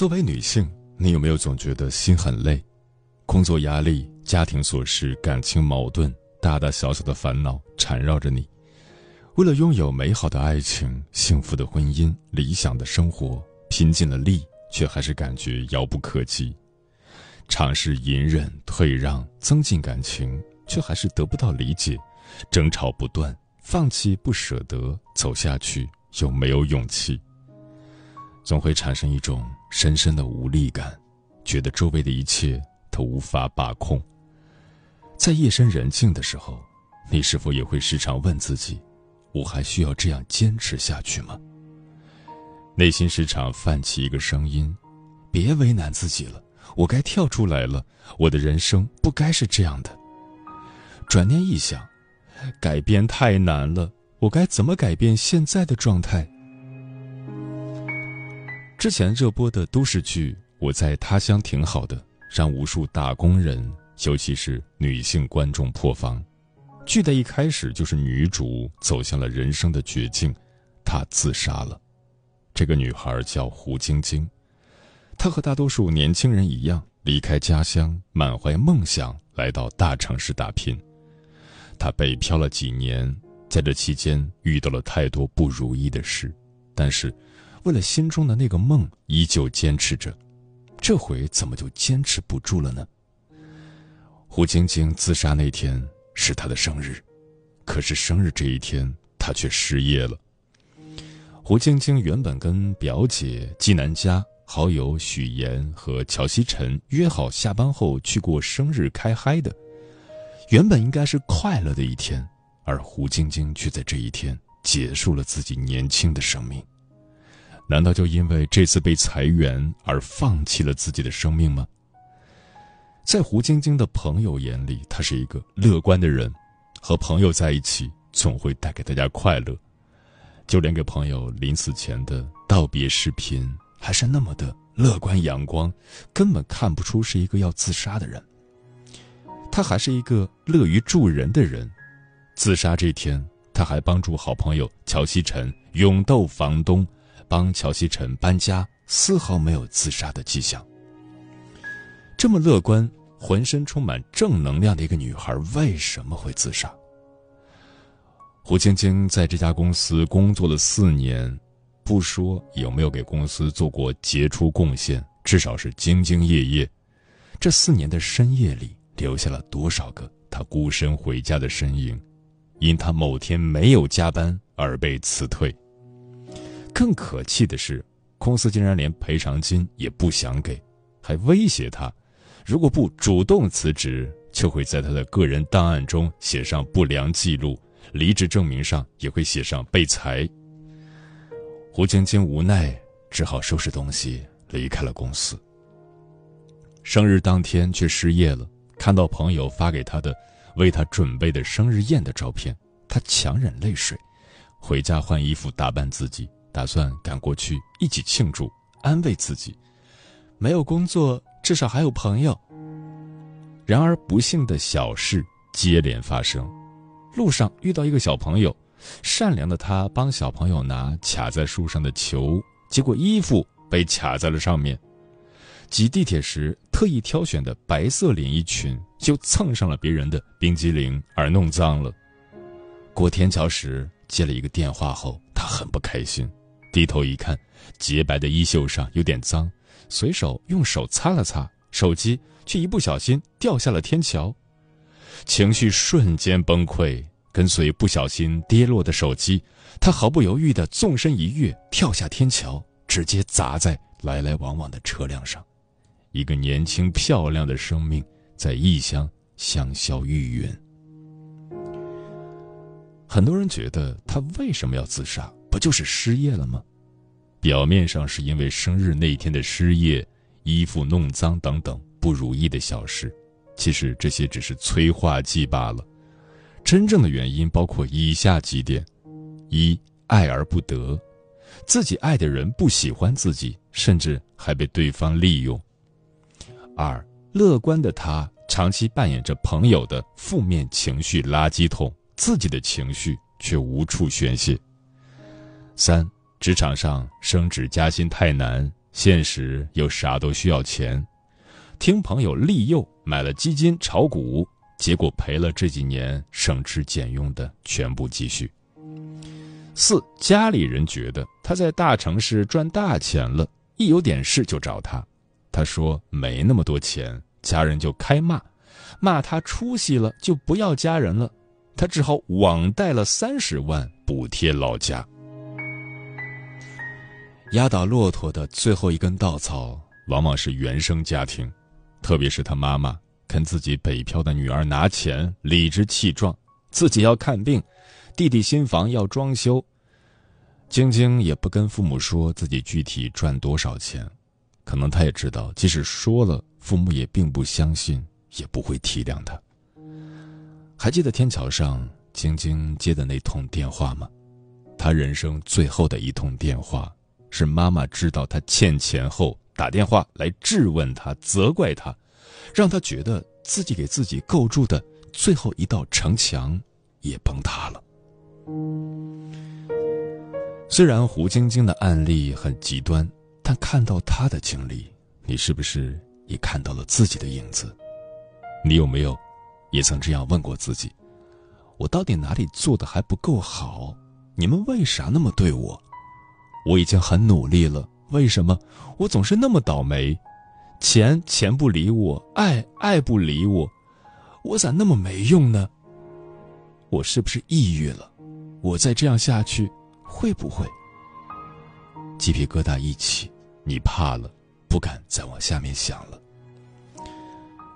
作为女性，你有没有总觉得心很累？工作压力、家庭琐事、感情矛盾，大大小小的烦恼缠绕着你。为了拥有美好的爱情、幸福的婚姻、理想的生活，拼尽了力，却还是感觉遥不可及。尝试隐忍、退让，增进感情，却还是得不到理解，争吵不断，放弃不舍得，走下去又没有勇气。总会产生一种深深的无力感，觉得周围的一切都无法把控。在夜深人静的时候，你是否也会时常问自己：我还需要这样坚持下去吗？内心时常泛起一个声音：别为难自己了，我该跳出来了。我的人生不该是这样的。转念一想，改变太难了，我该怎么改变现在的状态？之前热播的都市剧《我在他乡挺好的》，让无数打工人，尤其是女性观众破防。剧的一开始就是女主走向了人生的绝境，她自杀了。这个女孩叫胡晶晶，她和大多数年轻人一样，离开家乡，满怀梦想来到大城市打拼。她北漂了几年，在这期间遇到了太多不如意的事，但是。为了心中的那个梦，依旧坚持着，这回怎么就坚持不住了呢？胡晶晶自杀那天是她的生日，可是生日这一天她却失业了。胡晶晶原本跟表姐季南佳、好友许岩和乔西晨约好下班后去过生日开嗨的，原本应该是快乐的一天，而胡晶晶却在这一天结束了自己年轻的生命。难道就因为这次被裁员而放弃了自己的生命吗？在胡晶晶的朋友眼里，她是一个乐观的人，和朋友在一起总会带给大家快乐，就连给朋友临死前的道别视频还是那么的乐观阳光，根本看不出是一个要自杀的人。他还是一个乐于助人的人，自杀这天，他还帮助好朋友乔西晨勇斗房东。帮乔西晨搬家，丝毫没有自杀的迹象。这么乐观、浑身充满正能量的一个女孩，为什么会自杀？胡晶晶在这家公司工作了四年，不说有没有给公司做过杰出贡献，至少是兢兢业业。这四年的深夜里，留下了多少个她孤身回家的身影？因她某天没有加班而被辞退。更可气的是，公司竟然连赔偿金也不想给，还威胁他，如果不主动辞职，就会在他的个人档案中写上不良记录，离职证明上也会写上被裁。胡晶晶无奈，只好收拾东西离开了公司。生日当天却失业了，看到朋友发给他的为他准备的生日宴的照片，他强忍泪水，回家换衣服打扮自己。打算赶过去一起庆祝，安慰自己，没有工作，至少还有朋友。然而不幸的小事接连发生，路上遇到一个小朋友，善良的他帮小朋友拿卡在树上的球，结果衣服被卡在了上面。挤地铁时特意挑选的白色连衣裙就蹭上了别人的冰激凌而弄脏了。过天桥时接了一个电话后，他很不开心。低头一看，洁白的衣袖上有点脏，随手用手擦了擦，手机却一不小心掉下了天桥，情绪瞬间崩溃。跟随不小心跌落的手机，他毫不犹豫地纵身一跃，跳下天桥，直接砸在来来往往的车辆上。一个年轻漂亮的生命在异乡香消玉殒。很多人觉得他为什么要自杀？不就是失业了吗？表面上是因为生日那天的失业、衣服弄脏等等不如意的小事，其实这些只是催化剂罢了。真正的原因包括以下几点：一、爱而不得，自己爱的人不喜欢自己，甚至还被对方利用；二、乐观的他长期扮演着朋友的负面情绪垃圾桶，自己的情绪却无处宣泄。三，职场上升职加薪太难，现实又啥都需要钱，听朋友利诱买了基金炒股，结果赔了这几年省吃俭用的全部积蓄。四，家里人觉得他在大城市赚大钱了，一有点事就找他，他说没那么多钱，家人就开骂，骂他出息了就不要家人了，他只好网贷了三十万补贴老家。压倒骆驼的最后一根稻草，往往是原生家庭，特别是他妈妈跟自己北漂的女儿拿钱，理直气壮，自己要看病，弟弟新房要装修。晶晶也不跟父母说自己具体赚多少钱，可能他也知道，即使说了，父母也并不相信，也不会体谅他。还记得天桥上晶晶接的那通电话吗？他人生最后的一通电话。是妈妈知道他欠钱后打电话来质问他、责怪他，让他觉得自己给自己构筑的最后一道城墙也崩塌了。虽然胡晶晶的案例很极端，但看到她的经历，你是不是也看到了自己的影子？你有没有也曾这样问过自己：我到底哪里做的还不够好？你们为啥那么对我？我已经很努力了，为什么我总是那么倒霉？钱钱不理我，爱爱不理我，我咋那么没用呢？我是不是抑郁了？我再这样下去，会不会？鸡皮疙瘩一起，你怕了，不敢再往下面想了。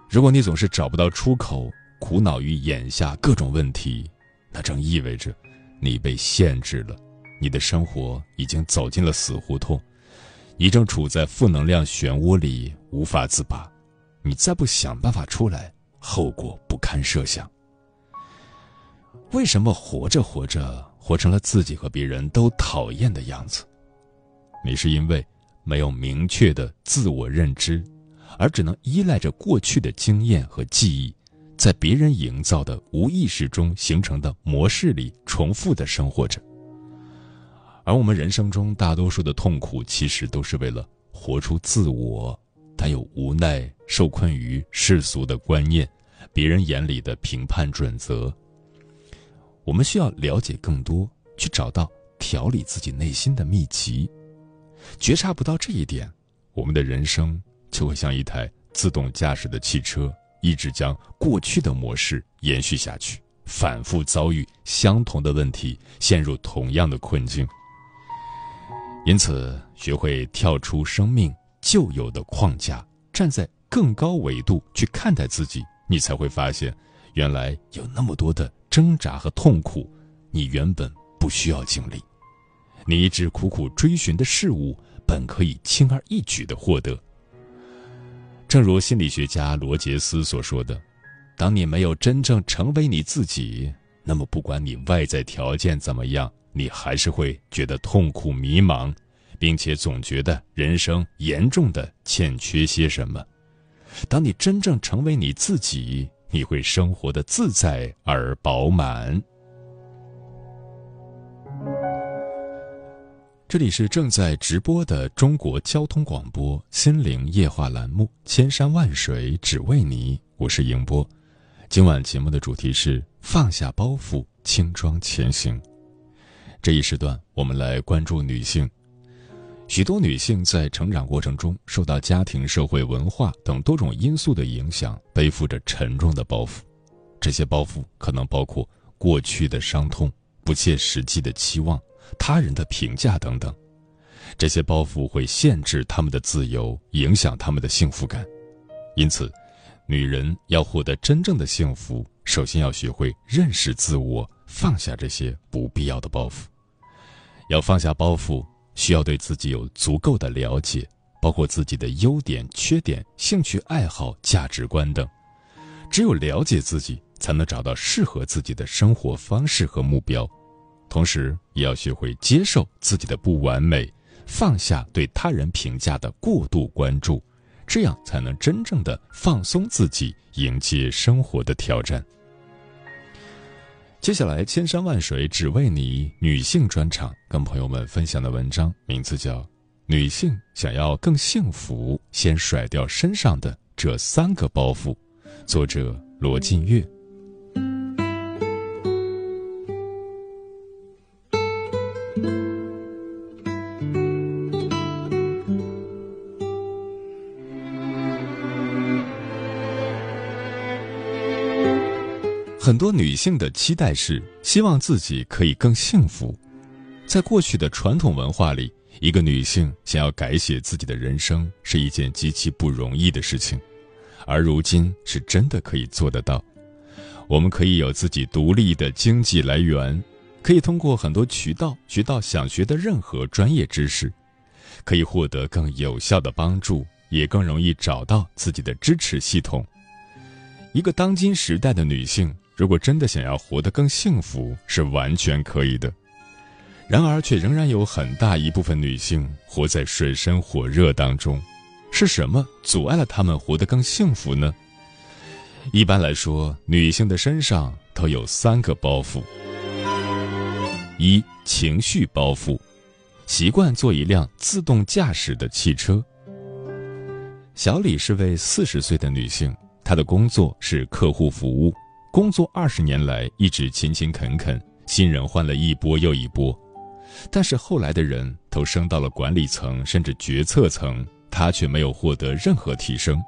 如果你总是找不到出口，苦恼于眼下各种问题，那正意味着你被限制了。你的生活已经走进了死胡同，你正处在负能量漩涡里无法自拔，你再不想办法出来，后果不堪设想。为什么活着活着活成了自己和别人都讨厌的样子？你是因为没有明确的自我认知，而只能依赖着过去的经验和记忆，在别人营造的无意识中形成的模式里重复的生活着。而我们人生中大多数的痛苦，其实都是为了活出自我，但又无奈受困于世俗的观念、别人眼里的评判准则。我们需要了解更多，去找到调理自己内心的秘籍。觉察不到这一点，我们的人生就会像一台自动驾驶的汽车，一直将过去的模式延续下去，反复遭遇相同的问题，陷入同样的困境。因此，学会跳出生命旧有的框架，站在更高维度去看待自己，你才会发现，原来有那么多的挣扎和痛苦，你原本不需要经历。你一直苦苦追寻的事物，本可以轻而易举的获得。正如心理学家罗杰斯所说的：“当你没有真正成为你自己，那么不管你外在条件怎么样。”你还是会觉得痛苦、迷茫，并且总觉得人生严重的欠缺些什么。当你真正成为你自己，你会生活的自在而饱满。这里是正在直播的中国交通广播《心灵夜话》栏目，《千山万水只为你》，我是迎波。今晚节目的主题是放下包袱，轻装前行。这一时段，我们来关注女性许多女性在成长过程中受到家庭、社会、文化等多种因素的影响，背负着沉重的包袱。这些包袱可能包括过去的伤痛、不切实际的期望、他人的评价等等。这些包袱会限制他们的自由，影响他们的幸福感。因此，女人要获得真正的幸福，首先要学会认识自我，放下这些不必要的包袱。要放下包袱。需要对自己有足够的了解，包括自己的优点、缺点、兴趣爱好、价值观等。只有了解自己，才能找到适合自己的生活方式和目标。同时，也要学会接受自己的不完美，放下对他人评价的过度关注，这样才能真正的放松自己，迎接生活的挑战。接下来，千山万水只为你女性专场，跟朋友们分享的文章名字叫《女性想要更幸福，先甩掉身上的这三个包袱》，作者罗晋月。很多女性的期待是希望自己可以更幸福。在过去的传统文化里，一个女性想要改写自己的人生是一件极其不容易的事情，而如今是真的可以做得到。我们可以有自己独立的经济来源，可以通过很多渠道学到想学的任何专业知识，可以获得更有效的帮助，也更容易找到自己的支持系统。一个当今时代的女性。如果真的想要活得更幸福，是完全可以的。然而，却仍然有很大一部分女性活在水深火热当中。是什么阻碍了她们活得更幸福呢？一般来说，女性的身上都有三个包袱：一、情绪包袱，习惯做一辆自动驾驶的汽车。小李是位四十岁的女性，她的工作是客户服务。工作二十年来一直勤勤恳恳，新人换了一波又一波，但是后来的人都升到了管理层甚至决策层，他却没有获得任何提升。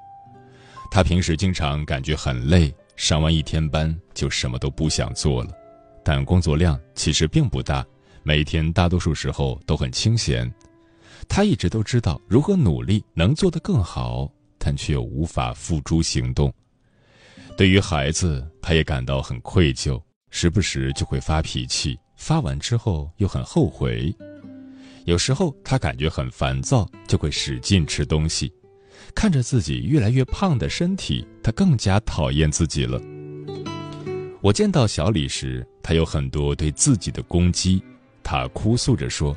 他平时经常感觉很累，上完一天班就什么都不想做了，但工作量其实并不大，每天大多数时候都很清闲。他一直都知道如何努力能做得更好，但却又无法付诸行动。对于孩子，他也感到很愧疚，时不时就会发脾气，发完之后又很后悔。有时候他感觉很烦躁，就会使劲吃东西。看着自己越来越胖的身体，他更加讨厌自己了。我见到小李时，他有很多对自己的攻击。他哭诉着说：“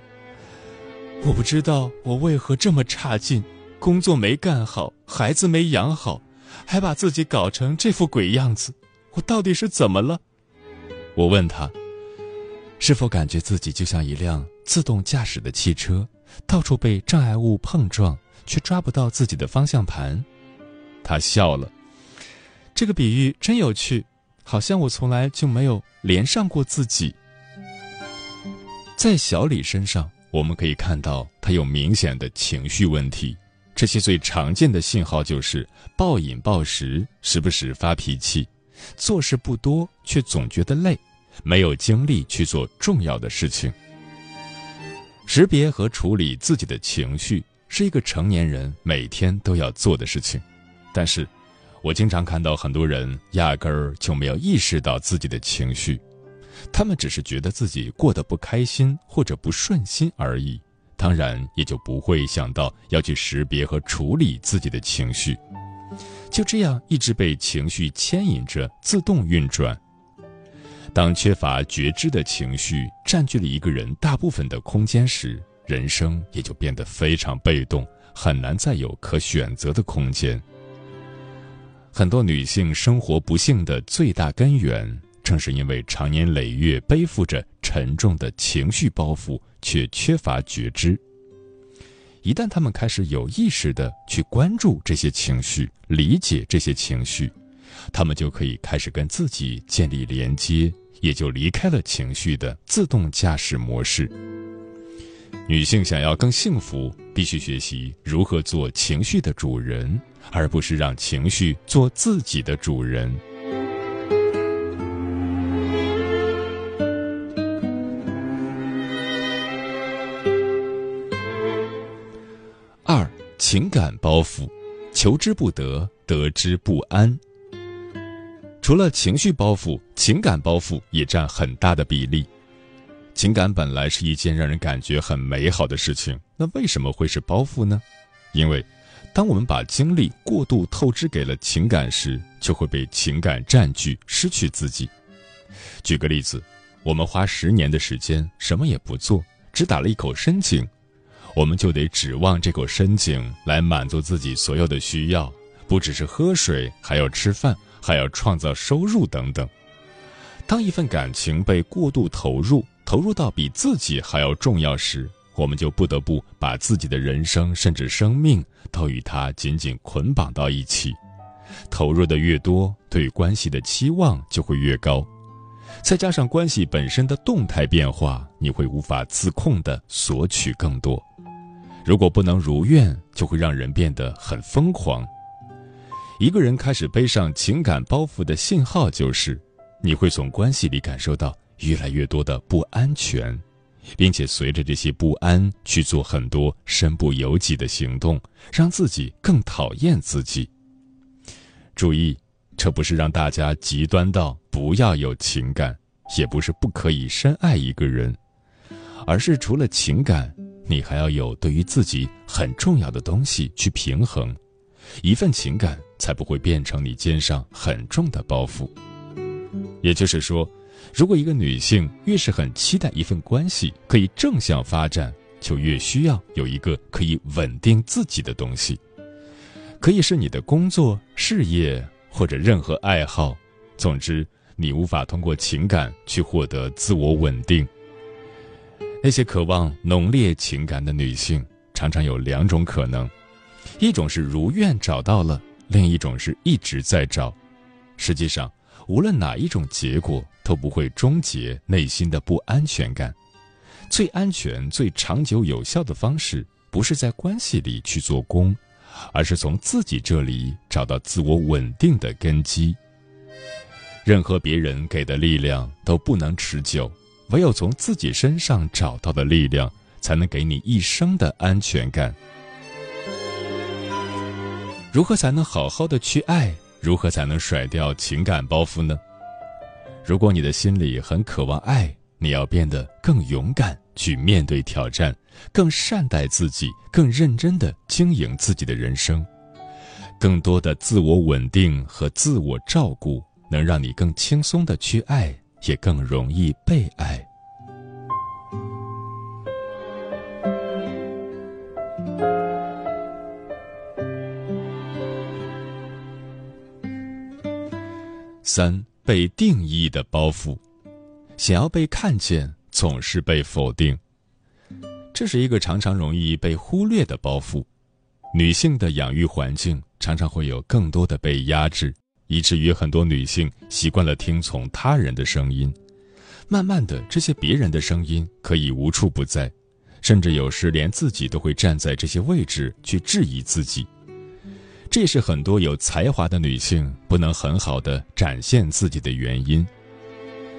我不知道我为何这么差劲，工作没干好，孩子没养好。”还把自己搞成这副鬼样子，我到底是怎么了？我问他，是否感觉自己就像一辆自动驾驶的汽车，到处被障碍物碰撞，却抓不到自己的方向盘？他笑了，这个比喻真有趣，好像我从来就没有连上过自己。在小李身上，我们可以看到他有明显的情绪问题。这些最常见的信号就是暴饮暴食，时不时发脾气，做事不多却总觉得累，没有精力去做重要的事情。识别和处理自己的情绪是一个成年人每天都要做的事情，但是，我经常看到很多人压根儿就没有意识到自己的情绪，他们只是觉得自己过得不开心或者不顺心而已。当然也就不会想到要去识别和处理自己的情绪，就这样一直被情绪牵引着自动运转。当缺乏觉知的情绪占据了一个人大部分的空间时，人生也就变得非常被动，很难再有可选择的空间。很多女性生活不幸的最大根源。正是因为长年累月背负着沉重的情绪包袱，却缺乏觉知。一旦他们开始有意识的去关注这些情绪，理解这些情绪，他们就可以开始跟自己建立连接，也就离开了情绪的自动驾驶模式。女性想要更幸福，必须学习如何做情绪的主人，而不是让情绪做自己的主人。情感包袱，求之不得，得之不安。除了情绪包袱，情感包袱也占很大的比例。情感本来是一件让人感觉很美好的事情，那为什么会是包袱呢？因为，当我们把精力过度透支给了情感时，就会被情感占据，失去自己。举个例子，我们花十年的时间什么也不做，只打了一口深井，我们就得指望这口深井来满足自己所有的需要，不只是喝水，还要吃饭，还要创造收入等等。当一份感情被过度投入，投入到比自己还要重要时，我们就不得不把自己的人生甚至生命都与它紧紧捆绑到一起。投入的越多，对关系的期望就会越高。再加上关系本身的动态变化，你会无法自控地索取更多。如果不能如愿，就会让人变得很疯狂。一个人开始背上情感包袱的信号就是，你会从关系里感受到。越来越多的不安全，并且随着这些不安去做很多身不由己的行动，让自己更讨厌自己。注意，这不是让大家极端到不要有情感，也不是不可以深爱一个人，而是除了情感，你还要有对于自己很重要的东西去平衡，一份情感才不会变成你肩上很重的包袱。也就是说。如果一个女性越是很期待一份关系可以正向发展，就越需要有一个可以稳定自己的东西，可以是你的工作、事业或者任何爱好。总之，你无法通过情感去获得自我稳定。那些渴望浓烈情感的女性，常常有两种可能：一种是如愿找到了，另一种是一直在找。实际上，无论哪一种结果都不会终结内心的不安全感。最安全、最长久有效的方式，不是在关系里去做工，而是从自己这里找到自我稳定的根基。任何别人给的力量都不能持久，唯有从自己身上找到的力量，才能给你一生的安全感。如何才能好好的去爱？如何才能甩掉情感包袱呢？如果你的心里很渴望爱，你要变得更勇敢，去面对挑战，更善待自己，更认真的经营自己的人生。更多的自我稳定和自我照顾，能让你更轻松的去爱，也更容易被爱。三被定义的包袱，想要被看见，总是被否定，这是一个常常容易被忽略的包袱。女性的养育环境常常会有更多的被压制，以至于很多女性习惯了听从他人的声音，慢慢的，这些别人的声音可以无处不在，甚至有时连自己都会站在这些位置去质疑自己。这也是很多有才华的女性不能很好的展现自己的原因，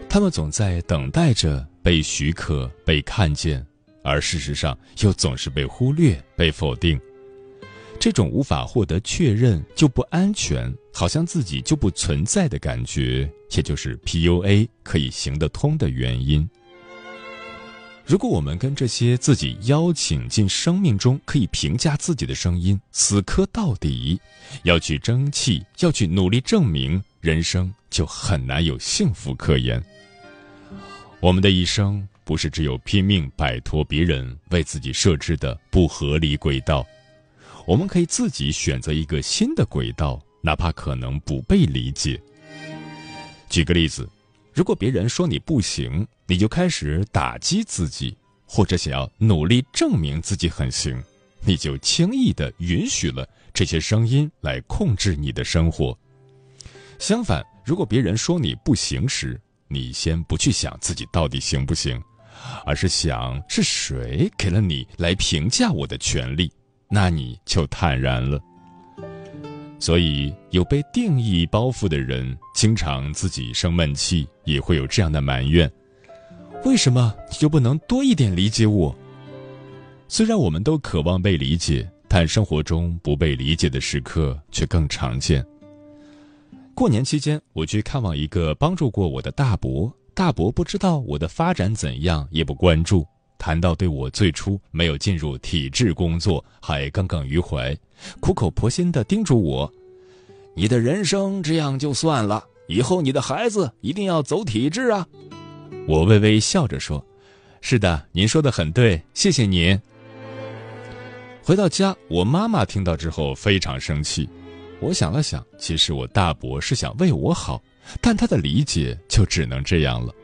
她们总在等待着被许可、被看见，而事实上又总是被忽略、被否定。这种无法获得确认就不安全，好像自己就不存在的感觉，也就是 PUA 可以行得通的原因。如果我们跟这些自己邀请进生命中可以评价自己的声音死磕到底，要去争气，要去努力证明，人生就很难有幸福可言。我们的一生不是只有拼命摆脱别人为自己设置的不合理轨道，我们可以自己选择一个新的轨道，哪怕可能不被理解。举个例子。如果别人说你不行，你就开始打击自己，或者想要努力证明自己很行，你就轻易的允许了这些声音来控制你的生活。相反，如果别人说你不行时，你先不去想自己到底行不行，而是想是谁给了你来评价我的权利，那你就坦然了。所以，有被定义包袱的人，经常自己生闷气，也会有这样的埋怨：为什么你就不能多一点理解我？虽然我们都渴望被理解，但生活中不被理解的时刻却更常见。过年期间，我去看望一个帮助过我的大伯。大伯不知道我的发展怎样，也不关注。谈到对我最初没有进入体制工作还耿耿于怀，苦口婆心地叮嘱我：“你的人生这样就算了，以后你的孩子一定要走体制啊！”我微微笑着说：“是的，您说的很对，谢谢您。”回到家，我妈妈听到之后非常生气。我想了想，其实我大伯是想为我好。但他的理解就只能这样了。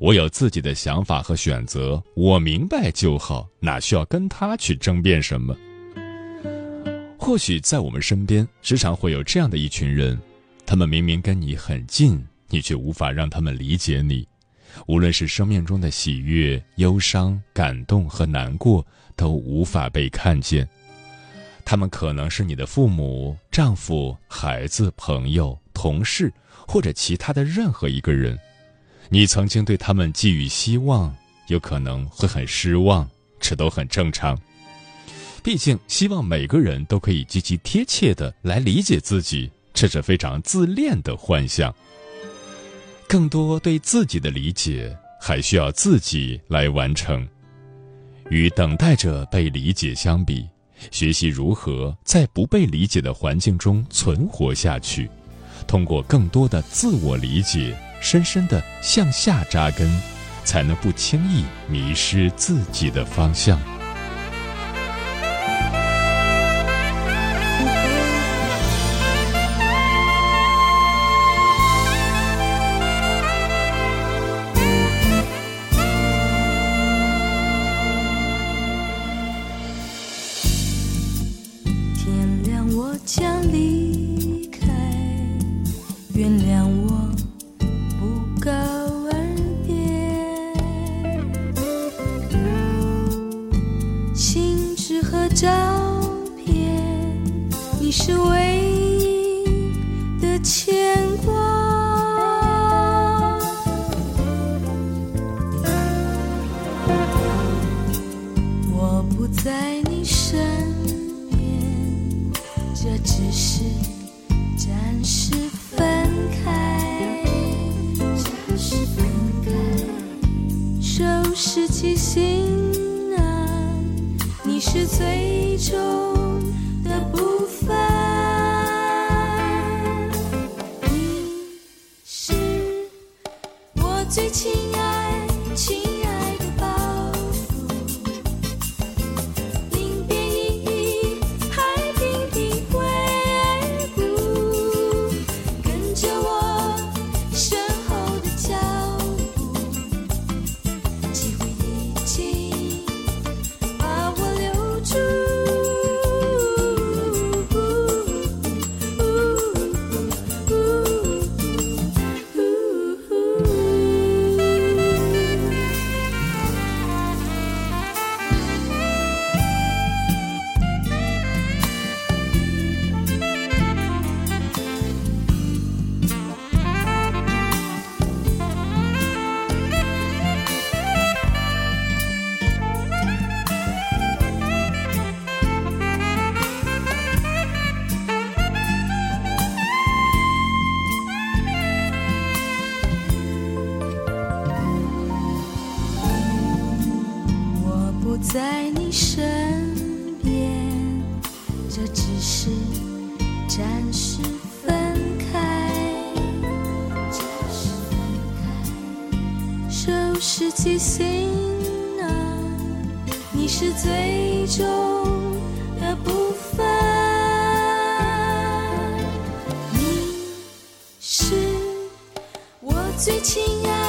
我有自己的想法和选择，我明白就好，哪需要跟他去争辩什么？或许在我们身边，时常会有这样的一群人，他们明明跟你很近，你却无法让他们理解你。无论是生命中的喜悦、忧伤、感动和难过，都无法被看见。他们可能是你的父母、丈夫、孩子、朋友、同事。或者其他的任何一个人，你曾经对他们寄予希望，有可能会很失望，这都很正常。毕竟，希望每个人都可以极其贴切的来理解自己，这是非常自恋的幻想。更多对自己的理解，还需要自己来完成。与等待着被理解相比，学习如何在不被理解的环境中存活下去。通过更多的自我理解，深深的向下扎根，才能不轻易迷失自己的方向。几最亲爱